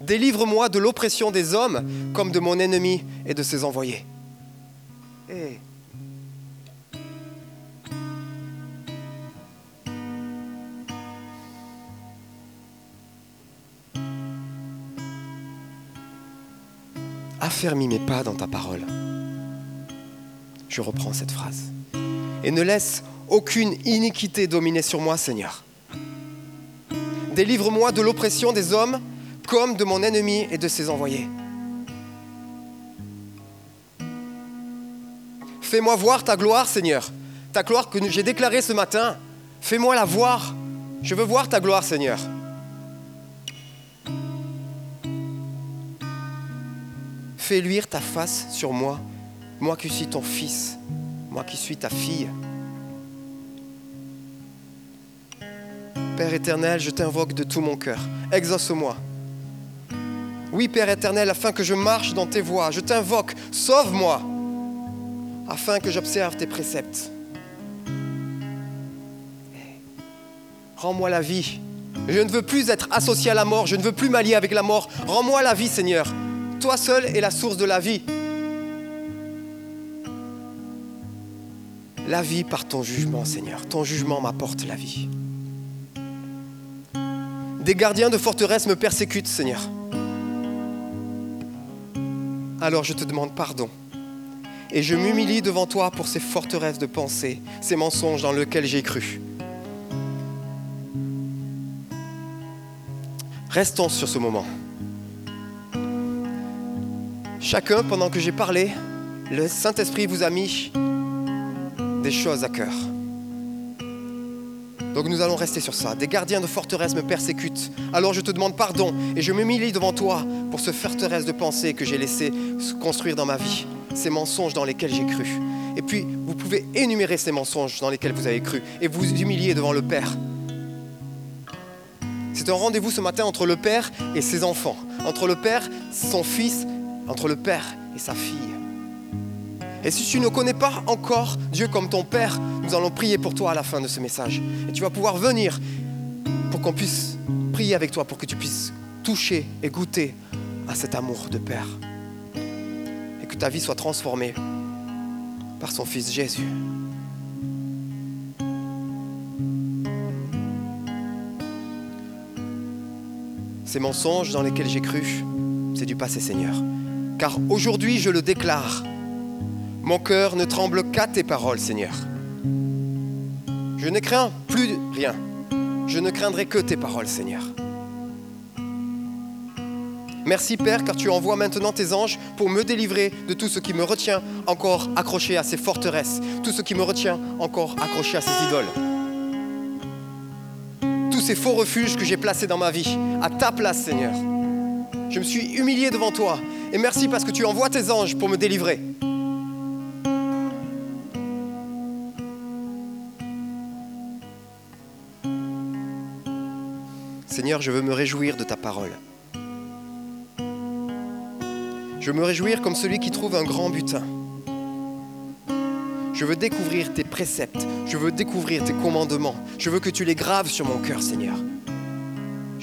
Délivre-moi de l'oppression des hommes comme de mon ennemi et de ses envoyés. Eh. Affermis mes pas dans ta parole. Je reprends cette phrase. Et ne laisse aucune iniquité dominer sur moi, Seigneur. Délivre-moi de l'oppression des hommes comme de mon ennemi et de ses envoyés. Fais-moi voir ta gloire, Seigneur. Ta gloire que j'ai déclarée ce matin. Fais-moi la voir. Je veux voir ta gloire, Seigneur. Fais luire ta face sur moi, moi qui suis ton fils, moi qui suis ta fille. Père éternel, je t'invoque de tout mon cœur. Exauce-moi. Oui, Père éternel, afin que je marche dans tes voies, je t'invoque, sauve-moi, afin que j'observe tes préceptes. Rends-moi la vie. Je ne veux plus être associé à la mort, je ne veux plus m'allier avec la mort. Rends-moi la vie, Seigneur. Toi seul es la source de la vie. La vie par ton jugement, Seigneur. Ton jugement m'apporte la vie. Des gardiens de forteresse me persécutent, Seigneur. Alors je te demande pardon. Et je m'humilie devant toi pour ces forteresses de pensée, ces mensonges dans lesquels j'ai cru. Restons sur ce moment. Chacun, pendant que j'ai parlé, le Saint-Esprit vous a mis des choses à cœur. Donc nous allons rester sur ça. Des gardiens de forteresse me persécutent. Alors je te demande pardon et je m'humilie devant toi pour ce forteresse de pensée que j'ai laissé construire dans ma vie, ces mensonges dans lesquels j'ai cru. Et puis vous pouvez énumérer ces mensonges dans lesquels vous avez cru et vous humilier devant le Père. C'est un rendez-vous ce matin entre le Père et ses enfants, entre le Père, son Fils, entre le Père et sa fille. Et si tu ne connais pas encore Dieu comme ton Père, nous allons prier pour toi à la fin de ce message. Et tu vas pouvoir venir pour qu'on puisse prier avec toi, pour que tu puisses toucher et goûter à cet amour de Père. Et que ta vie soit transformée par son Fils Jésus. Ces mensonges dans lesquels j'ai cru, c'est du passé Seigneur. Car aujourd'hui je le déclare, mon cœur ne tremble qu'à tes paroles, Seigneur. Je ne crains plus rien. Je ne craindrai que tes paroles, Seigneur. Merci Père, car tu envoies maintenant tes anges pour me délivrer de tout ce qui me retient encore accroché à ces forteresses, tout ce qui me retient encore accroché à ces idoles. Tous ces faux refuges que j'ai placés dans ma vie, à ta place Seigneur. Je me suis humilié devant toi et merci parce que tu envoies tes anges pour me délivrer. Seigneur, je veux me réjouir de ta parole. Je veux me réjouir comme celui qui trouve un grand butin. Je veux découvrir tes préceptes. Je veux découvrir tes commandements. Je veux que tu les graves sur mon cœur, Seigneur.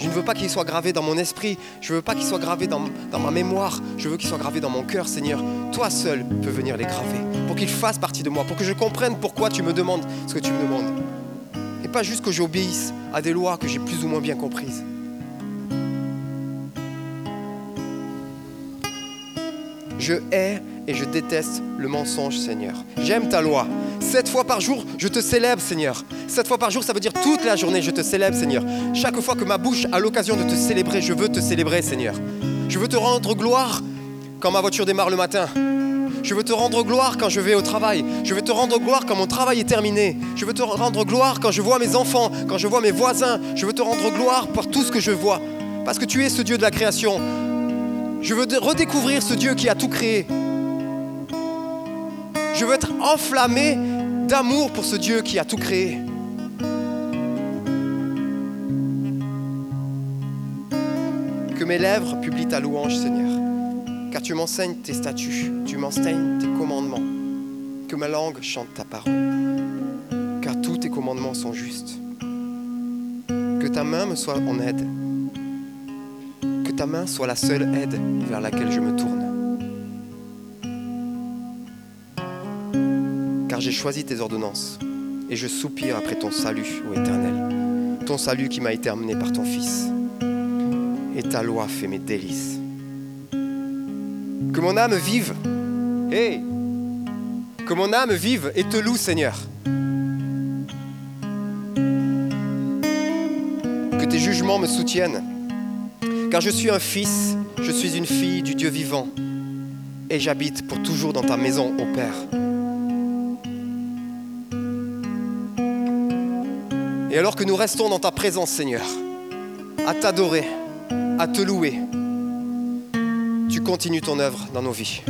Je ne veux pas qu'ils soient gravés dans mon esprit. Je ne veux pas qu'ils soient gravés dans, ma mémoire. Je veux qu'ils soient gravés dans mon cœur, Seigneur. Toi seul peux venir les graver. Pour qu'ils fassent partie de moi. Pour que je comprenne pourquoi tu me demandes ce que tu me demandes. Et pas juste que j'obéisse à des lois que j'ai plus ou moins bien comprises. Je hais et je déteste le mensonge, Seigneur. J'aime ta loi. Sept fois par jour, je te célèbre, Seigneur. Sept fois par jour, ça veut dire toute la journée, je te célèbre, Seigneur. Chaque fois que ma bouche a l'occasion de te célébrer, je veux te célébrer, Seigneur. Je veux te rendre gloire quand ma voiture démarre le matin. Je veux te rendre gloire quand je vais au travail. Je veux te rendre gloire quand mon travail est terminé. Je veux te rendre gloire quand je vois mes enfants, quand je vois mes voisins. Je veux te rendre gloire pour tout ce que je vois. Parce que tu es ce Dieu de la création. Je veux redécouvrir ce Dieu qui a tout créé. Je veux être enflammé d'amour pour ce Dieu qui a tout créé. Que mes lèvres publient ta louange, Seigneur, car tu m'enseignes tes statuts, tu m'enseignes tes commandements. Que ma langue chante ta parole, car tous tes commandements sont justes. Que ta main me soit en aide, que ta main soit la seule aide vers laquelle je me tourne. J'ai choisi tes ordonnances et je soupire après ton salut, ô Éternel, ton salut qui m'a été amené par ton Fils. Et ta loi fait mes délices. Que mon âme vive, hey, que mon âme vive et te loue, Seigneur. Que tes jugements me soutiennent. Car je suis un fils, je suis une fille du Dieu vivant. Et j'habite pour toujours dans ta maison, ô Père. Et alors que nous restons dans ta présence, Seigneur, à t'adorer, à te louer, tu continues ton œuvre dans nos vies.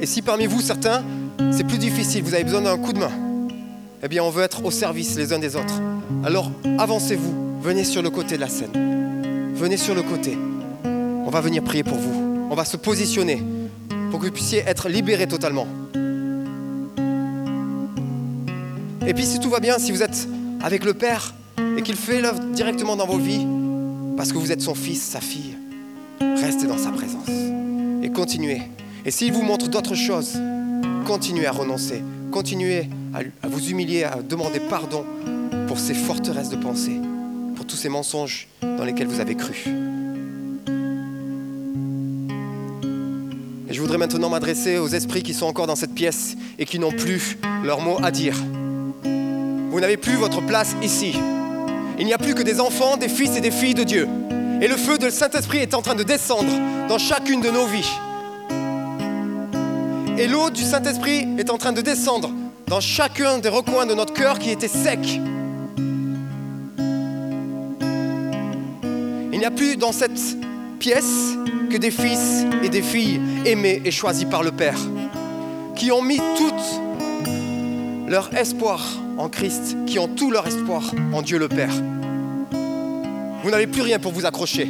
Et si parmi vous, certains, c'est plus difficile, vous avez besoin d'un coup de main, eh bien, on veut être au service les uns des autres. Alors, avancez-vous, venez sur le côté de la scène. Venez sur le côté. On va venir prier pour vous. On va se positionner pour que vous puissiez être libérés totalement. Et puis, si tout va bien, si vous êtes avec le Père et qu'il fait l'œuvre directement dans vos vies, parce que vous êtes son fils, sa fille, restez dans sa présence et continuez et s'il vous montre d'autres choses, continuez à renoncer, continuez à, vous humilier, à demander pardon pour ces forteresses de pensée, pour tous ces mensonges dans lesquels vous avez cru. Et je voudrais maintenant m'adresser aux esprits qui sont encore dans cette pièce et qui n'ont plus leur mot à dire. Vous n'avez plus votre place ici. Il n'y a plus que des enfants, des fils et des filles de Dieu. Et le feu de Saint-Esprit est en train de descendre dans chacune de nos vies. Et l'eau du Saint-Esprit est en train de descendre dans chacun des recoins de notre cœur qui était sec. Il n'y a plus dans cette pièce que des fils et des filles aimés et choisis par le Père, qui ont mis tout leur espoir en Christ, qui ont tout leur espoir en Dieu le Père. Vous n'avez plus rien pour vous accrocher.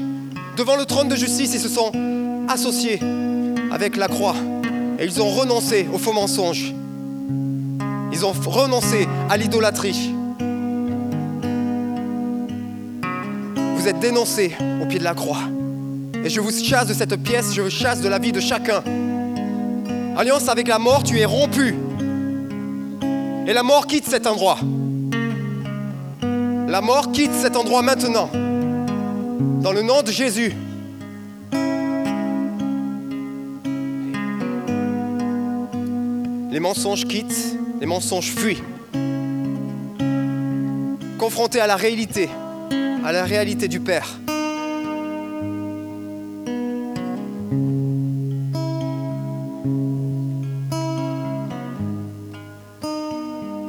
Devant le trône de justice, ils se sont associés avec la croix et ils ont renoncé aux faux mensonges. Ils ont renoncé à l'idolâtrie. Vous êtes dénoncés au pied de la croix. Et je vous chasse de cette pièce, je vous chasse de la vie de chacun. Alliance avec la mort, tu es rompu. Et la mort quitte cet endroit. La mort quitte cet endroit maintenant. Dans le nom de Jésus. Les mensonges quittent, les mensonges fuient. Confrontés à la réalité, à la réalité du Père.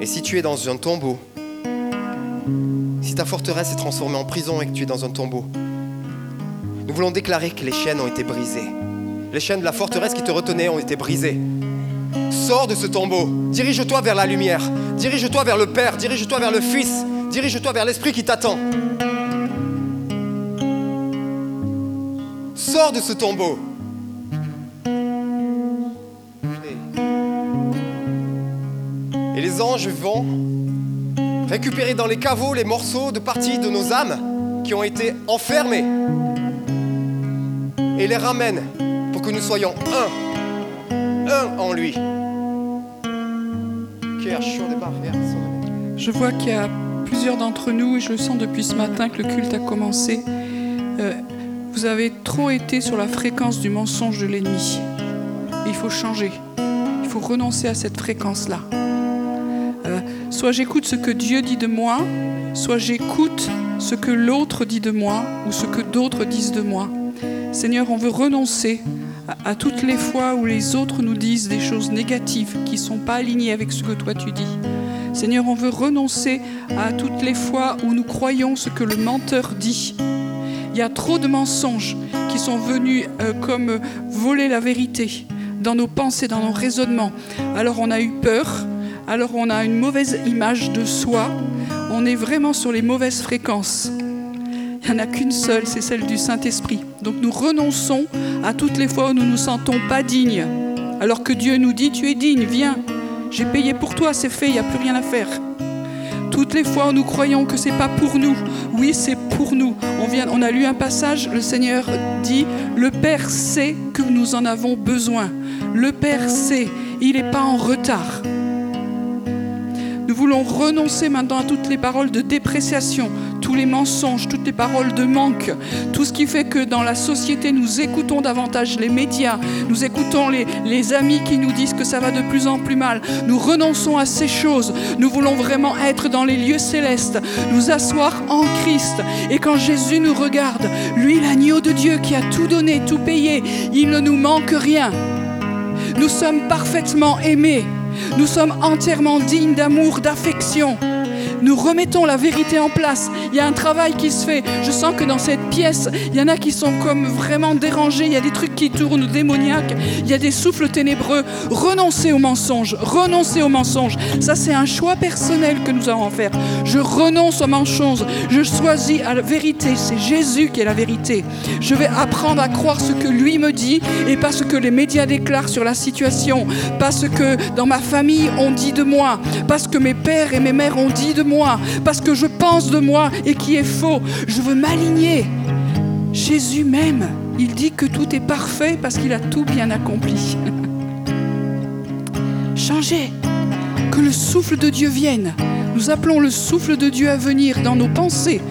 Et si tu es dans un tombeau, si ta forteresse est transformée en prison et que tu es dans un tombeau, nous voulons déclarer que les chaînes ont été brisées. Les chaînes de la forteresse qui te retenaient ont été brisées. Sors de ce tombeau. Dirige-toi vers la lumière. Dirige-toi vers le Père. Dirige-toi vers le Fils. Dirige-toi vers l'Esprit qui t'attend. Sors de ce tombeau. Anges vont récupérer dans les caveaux les morceaux de partie de nos âmes qui ont été enfermés et les ramènent pour que nous soyons un, un en lui. Je vois qu'il y a plusieurs d'entre nous, et je le sens depuis ce matin que le culte a commencé, euh, vous avez trop été sur la fréquence du mensonge de l'ennemi. Il faut changer. Il faut renoncer à cette fréquence-là. Euh, soit j'écoute ce que Dieu dit de moi, soit j'écoute ce que l'autre dit de moi ou ce que d'autres disent de moi. Seigneur, on veut renoncer à, toutes les fois où les autres nous disent des choses négatives qui ne sont pas alignées avec ce que toi tu dis. Seigneur, on veut renoncer à toutes les fois où nous croyons ce que le menteur dit. Il y a trop de mensonges qui sont venus euh, comme voler la vérité dans nos pensées, dans nos raisonnements. Alors on a eu peur, alors on a une mauvaise image de soi, on est vraiment sur les mauvaises fréquences. Il n'y en a qu'une seule, c'est celle du Saint-Esprit. Donc nous renonçons à toutes les fois où nous ne nous sentons pas dignes. Alors que Dieu nous dit, tu es digne, viens. J'ai payé pour toi, c'est fait, il n'y a plus rien à faire. Toutes les fois où nous croyons que c'est pas pour nous, oui, c'est pour nous. On, vient, on a lu un passage, le Seigneur dit Le Père sait que nous en avons besoin. Le Père sait, il n'est pas en retard. Nous voulons renoncer maintenant à toutes les paroles de dépréciation, tous les mensonges, toutes les paroles de manque, tout ce qui fait que dans la société, nous écoutons davantage les médias, nous écoutons les, les amis qui nous disent que ça va de plus en plus mal. Nous renonçons à ces choses. Nous voulons vraiment être dans les lieux célestes, nous asseoir en Christ. Et quand Jésus nous regarde, lui, l'agneau de Dieu qui a tout donné, tout payé, il ne nous manque rien. Nous sommes parfaitement aimés. Nous sommes entièrement dignes d'amour, d'affection. Nous remettons la vérité en place. Il y a un travail qui se fait. Je sens que dans cette pièce, il y en a qui sont comme vraiment dérangés. Il y a des trucs qui tournent démoniaques. Il y a des souffles ténébreux. Renoncez aux mensonges. Renoncez aux mensonges. Ça, c'est un choix personnel que nous allons faire. Je renonce aux mensonges. Je choisis à la vérité. C'est Jésus qui est la vérité. Je vais apprendre à croire ce que lui me dit et pas ce que les médias déclarent sur la situation. Pas ce que dans ma famille on dit de moi. Pas ce que mes pères et mes mères ont dit de moi, parce que je pense de moi et qui est faux. Je veux m'aligner. Jésus même, il dit que tout est parfait parce qu'il a tout bien accompli. <laughs> Changez, que le souffle de Dieu vienne. Nous appelons le souffle de Dieu à venir dans nos pensées,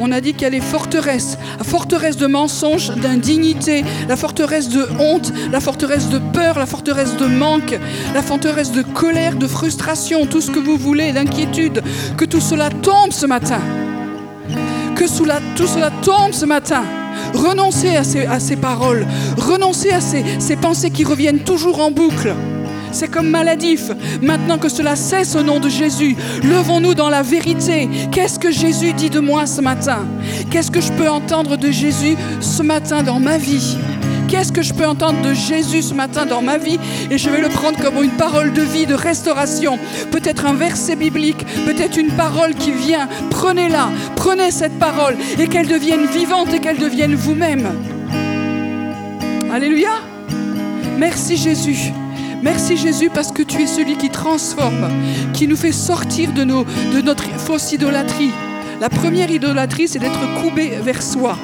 on a dit qu'il y a la forteresse de mensonges, d'indignité, la forteresse de honte, la forteresse de peur, la forteresse de manque, la forteresse de colère, de frustration, tout ce que vous voulez, d'inquiétude. Que tout cela tombe ce matin. Que tout cela tombe ce matin. Renoncez à ces, paroles. Renoncez à ces pensées qui reviennent toujours en boucle c'est comme maladif. Maintenant que cela cesse au nom de Jésus, levons-nous dans la vérité. Qu'est-ce que Jésus dit de moi ce matin? Qu'est-ce que je peux entendre de Jésus ce matin dans ma vie? Qu'est-ce que je peux entendre de Jésus ce matin dans ma vie Et je vais le prendre comme une parole de vie, de restauration. Peut-être un verset biblique, peut-être une parole qui vient. Prenez-la, prenez cette parole et qu'elle devienne vivante et qu'elle devienne vous-même. Alléluia. Merci Jésus. Merci Jésus parce que tu es celui qui transforme, qui nous fait sortir de, nos, de notre fausse idolâtrie. La première idolâtrie, c'est d'être coubé vers soi,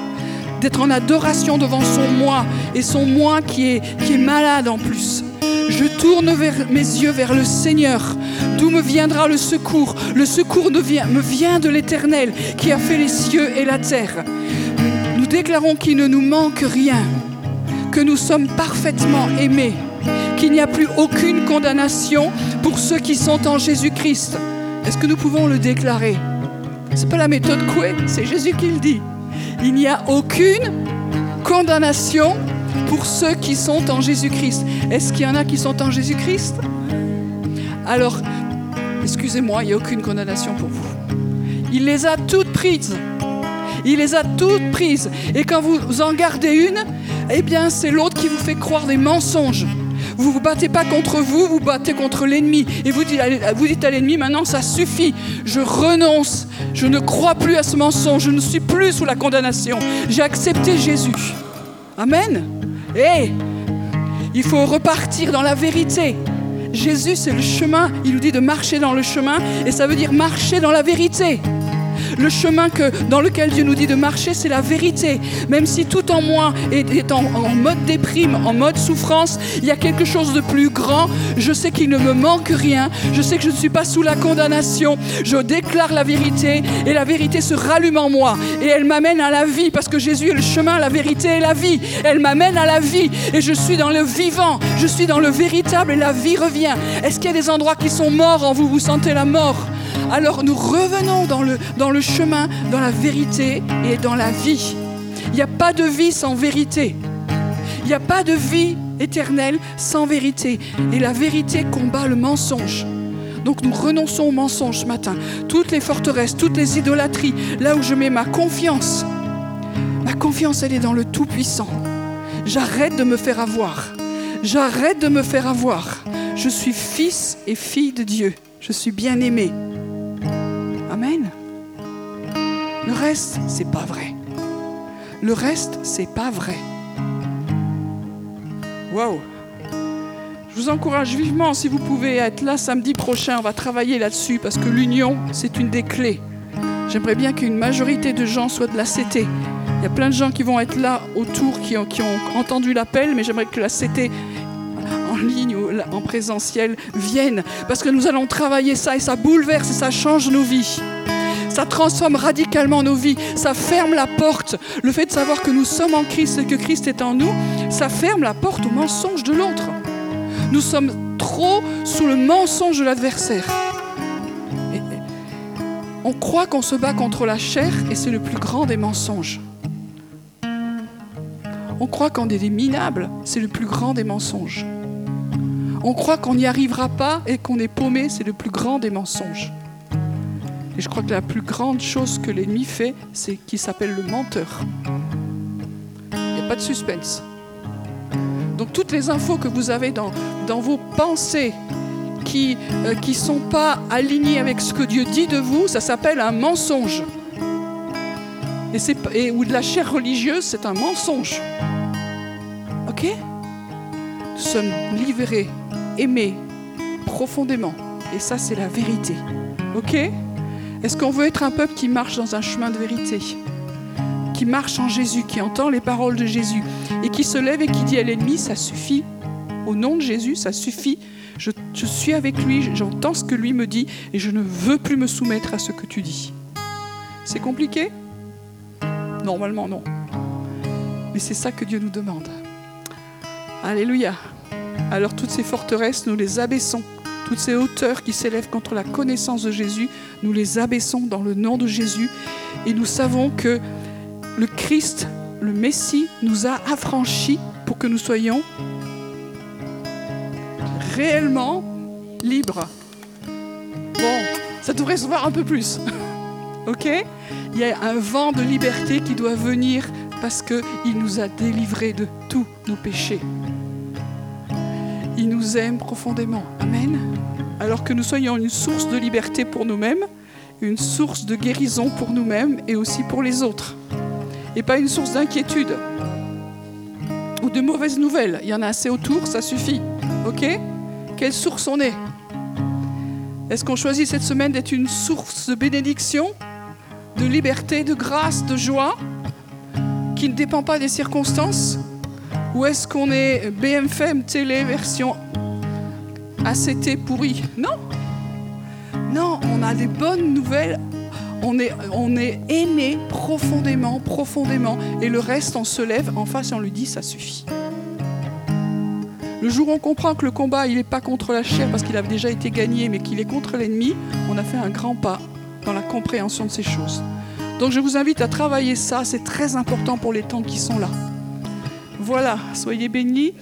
d'être en adoration devant son moi et son moi qui est, malade en plus. Je tourne mes yeux vers le Seigneur, d'où me viendra le secours. Le secours me vient, me vient de l'Éternel qui a fait les cieux et la terre. Nous déclarons qu'il ne nous manque rien, que nous sommes parfaitement aimés qu'il n'y a plus aucune condamnation pour ceux qui sont en Jésus-Christ. Est-ce que nous pouvons le déclarer? C'est pas la méthode Coué, c'est Jésus qui le dit. Il n'y a aucune condamnation pour ceux qui sont en Jésus-Christ. Est-ce qu'il y en a qui sont en Jésus-Christ? Alors, excusez-moi, il n'y a aucune condamnation pour vous. Il les a toutes prises. Il les a toutes prises. Et quand vous en gardez une, eh bien, c'est l'autre qui vous fait croire des mensonges. Vous vous battez pas contre vous, vous battez contre l'ennemi. Et vous dites, vous dites à l'ennemi, maintenant ça suffit, je renonce, je ne crois plus à ce mensonge, je ne suis plus sous la condamnation. J'ai accepté Jésus. Amen. Et il faut repartir dans la vérité. Jésus, c'est le chemin. Il nous dit de marcher dans le chemin et ça veut dire marcher dans la vérité. Le chemin dans lequel Dieu nous dit de marcher, c'est la vérité. Même si tout en moi est, en, mode déprime, en mode souffrance, il y a quelque chose de plus grand. Je sais qu'il ne me manque rien. Je sais que je ne suis pas sous la condamnation. Je déclare la vérité et la vérité se rallume en moi. Et elle m'amène à la vie parce que Jésus est le chemin, la vérité et la vie. Elle m'amène à la vie et je suis dans le vivant. Je suis dans le véritable et la vie revient. Est-ce qu'il y a des endroits qui sont morts en vous? Vous sentez la mort? Alors nous revenons dans le, chemin, dans la vérité et dans la vie. Il n'y a pas de vie sans vérité. Il n'y a pas de vie éternelle sans vérité. Et la vérité combat le mensonge. Donc nous renonçons au mensonge ce matin. Toutes les forteresses, toutes les idolâtries, là où je mets ma confiance. Ma confiance, elle est dans le Tout-Puissant. J'arrête de me faire avoir. J'arrête de me faire avoir. Je suis fils et fille de Dieu. Je suis bien reste, c'est pas vrai. Le reste, c'est pas vrai. Wow. Je vous encourage vivement, si vous pouvez être là samedi prochain, on va travailler là-dessus parce que l'union, c'est une des clés. J'aimerais bien qu'une majorité de gens soient de la CT. Il y a plein de gens qui vont être là autour, qui ont, qui ont entendu l'appel, mais j'aimerais que la CT en ligne ou en présentiel vienne parce que nous allons travailler ça et ça bouleverse et ça change nos vies. Ça transforme radicalement nos vies. Ça ferme la porte. Le fait de savoir que nous sommes en Christ et que Christ est en nous, ça ferme la porte au mensonge de l'autre. Nous sommes trop sous le mensonge de l'adversaire. On croit qu'on se bat contre la chair et c'est le plus grand des mensonges. On croit qu'on est des minables, c'est le plus grand des mensonges. On croit qu'on n'y arrivera pas et qu'on est paumé, c'est le plus grand des mensonges. Et je crois que la plus grande chose que l'ennemi fait, c'est qu'il s'appelle le menteur. Il n'y a pas de suspense. Donc toutes les infos que vous avez dans, dans vos pensées qui ne euh, sont pas alignées avec ce que Dieu dit de vous, ça s'appelle un mensonge. Et, et, ou de la chair religieuse, c'est un mensonge. Ok? Nous sommes livrés, aimés profondément. Et ça, c'est la vérité. Ok? Est-ce qu'on veut être un peuple qui marche dans un chemin de vérité Qui marche en Jésus, qui entend les paroles de Jésus et qui se lève et qui dit à l'ennemi, ça suffit. Au nom de Jésus, ça suffit. Je, suis avec lui, j'entends ce que lui me dit et je ne veux plus me soumettre à ce que tu dis. C'est compliqué? Normalement non. Mais c'est ça que Dieu nous demande. Alléluia. Alors toutes ces forteresses, nous les abaissons. Toutes ces hauteurs qui s'élèvent contre la connaissance de Jésus, nous les abaissons dans le nom de Jésus. Et nous savons que le Christ, le Messie, nous a affranchis pour que nous soyons réellement libres. Bon, ça devrait se voir un peu plus. <laughs> ok? Il y a un vent de liberté qui doit venir parce qu'il nous a délivrés de tous nos péchés. Il nous aime profondément. Amen. Alors que nous soyons une source de liberté pour nous-mêmes, une source de guérison pour nous-mêmes et aussi pour les autres. Et pas une source d'inquiétude ou de mauvaises nouvelles. Il y en a assez autour, ça suffit. OK? Quelle source on est? Est-ce qu'on choisit cette semaine d'être une source de bénédiction, de liberté, de grâce, de joie, qui ne dépend pas des circonstances? Ou est-ce qu'on est BMFM télé version ACT pourri Non. Non, on a des bonnes nouvelles. On est, on est aimé profondément, profondément. Et le reste, on se lève en face et on lui dit, ça suffit. Le jour où on comprend que le combat, il n'est pas contre la chair parce qu'il a déjà été gagné, mais qu'il est contre l'ennemi, on a fait un grand pas dans la compréhension de ces choses. Donc je vous invite à travailler ça, c'est très important pour les temps qui sont là. Voilà, soyez bénis.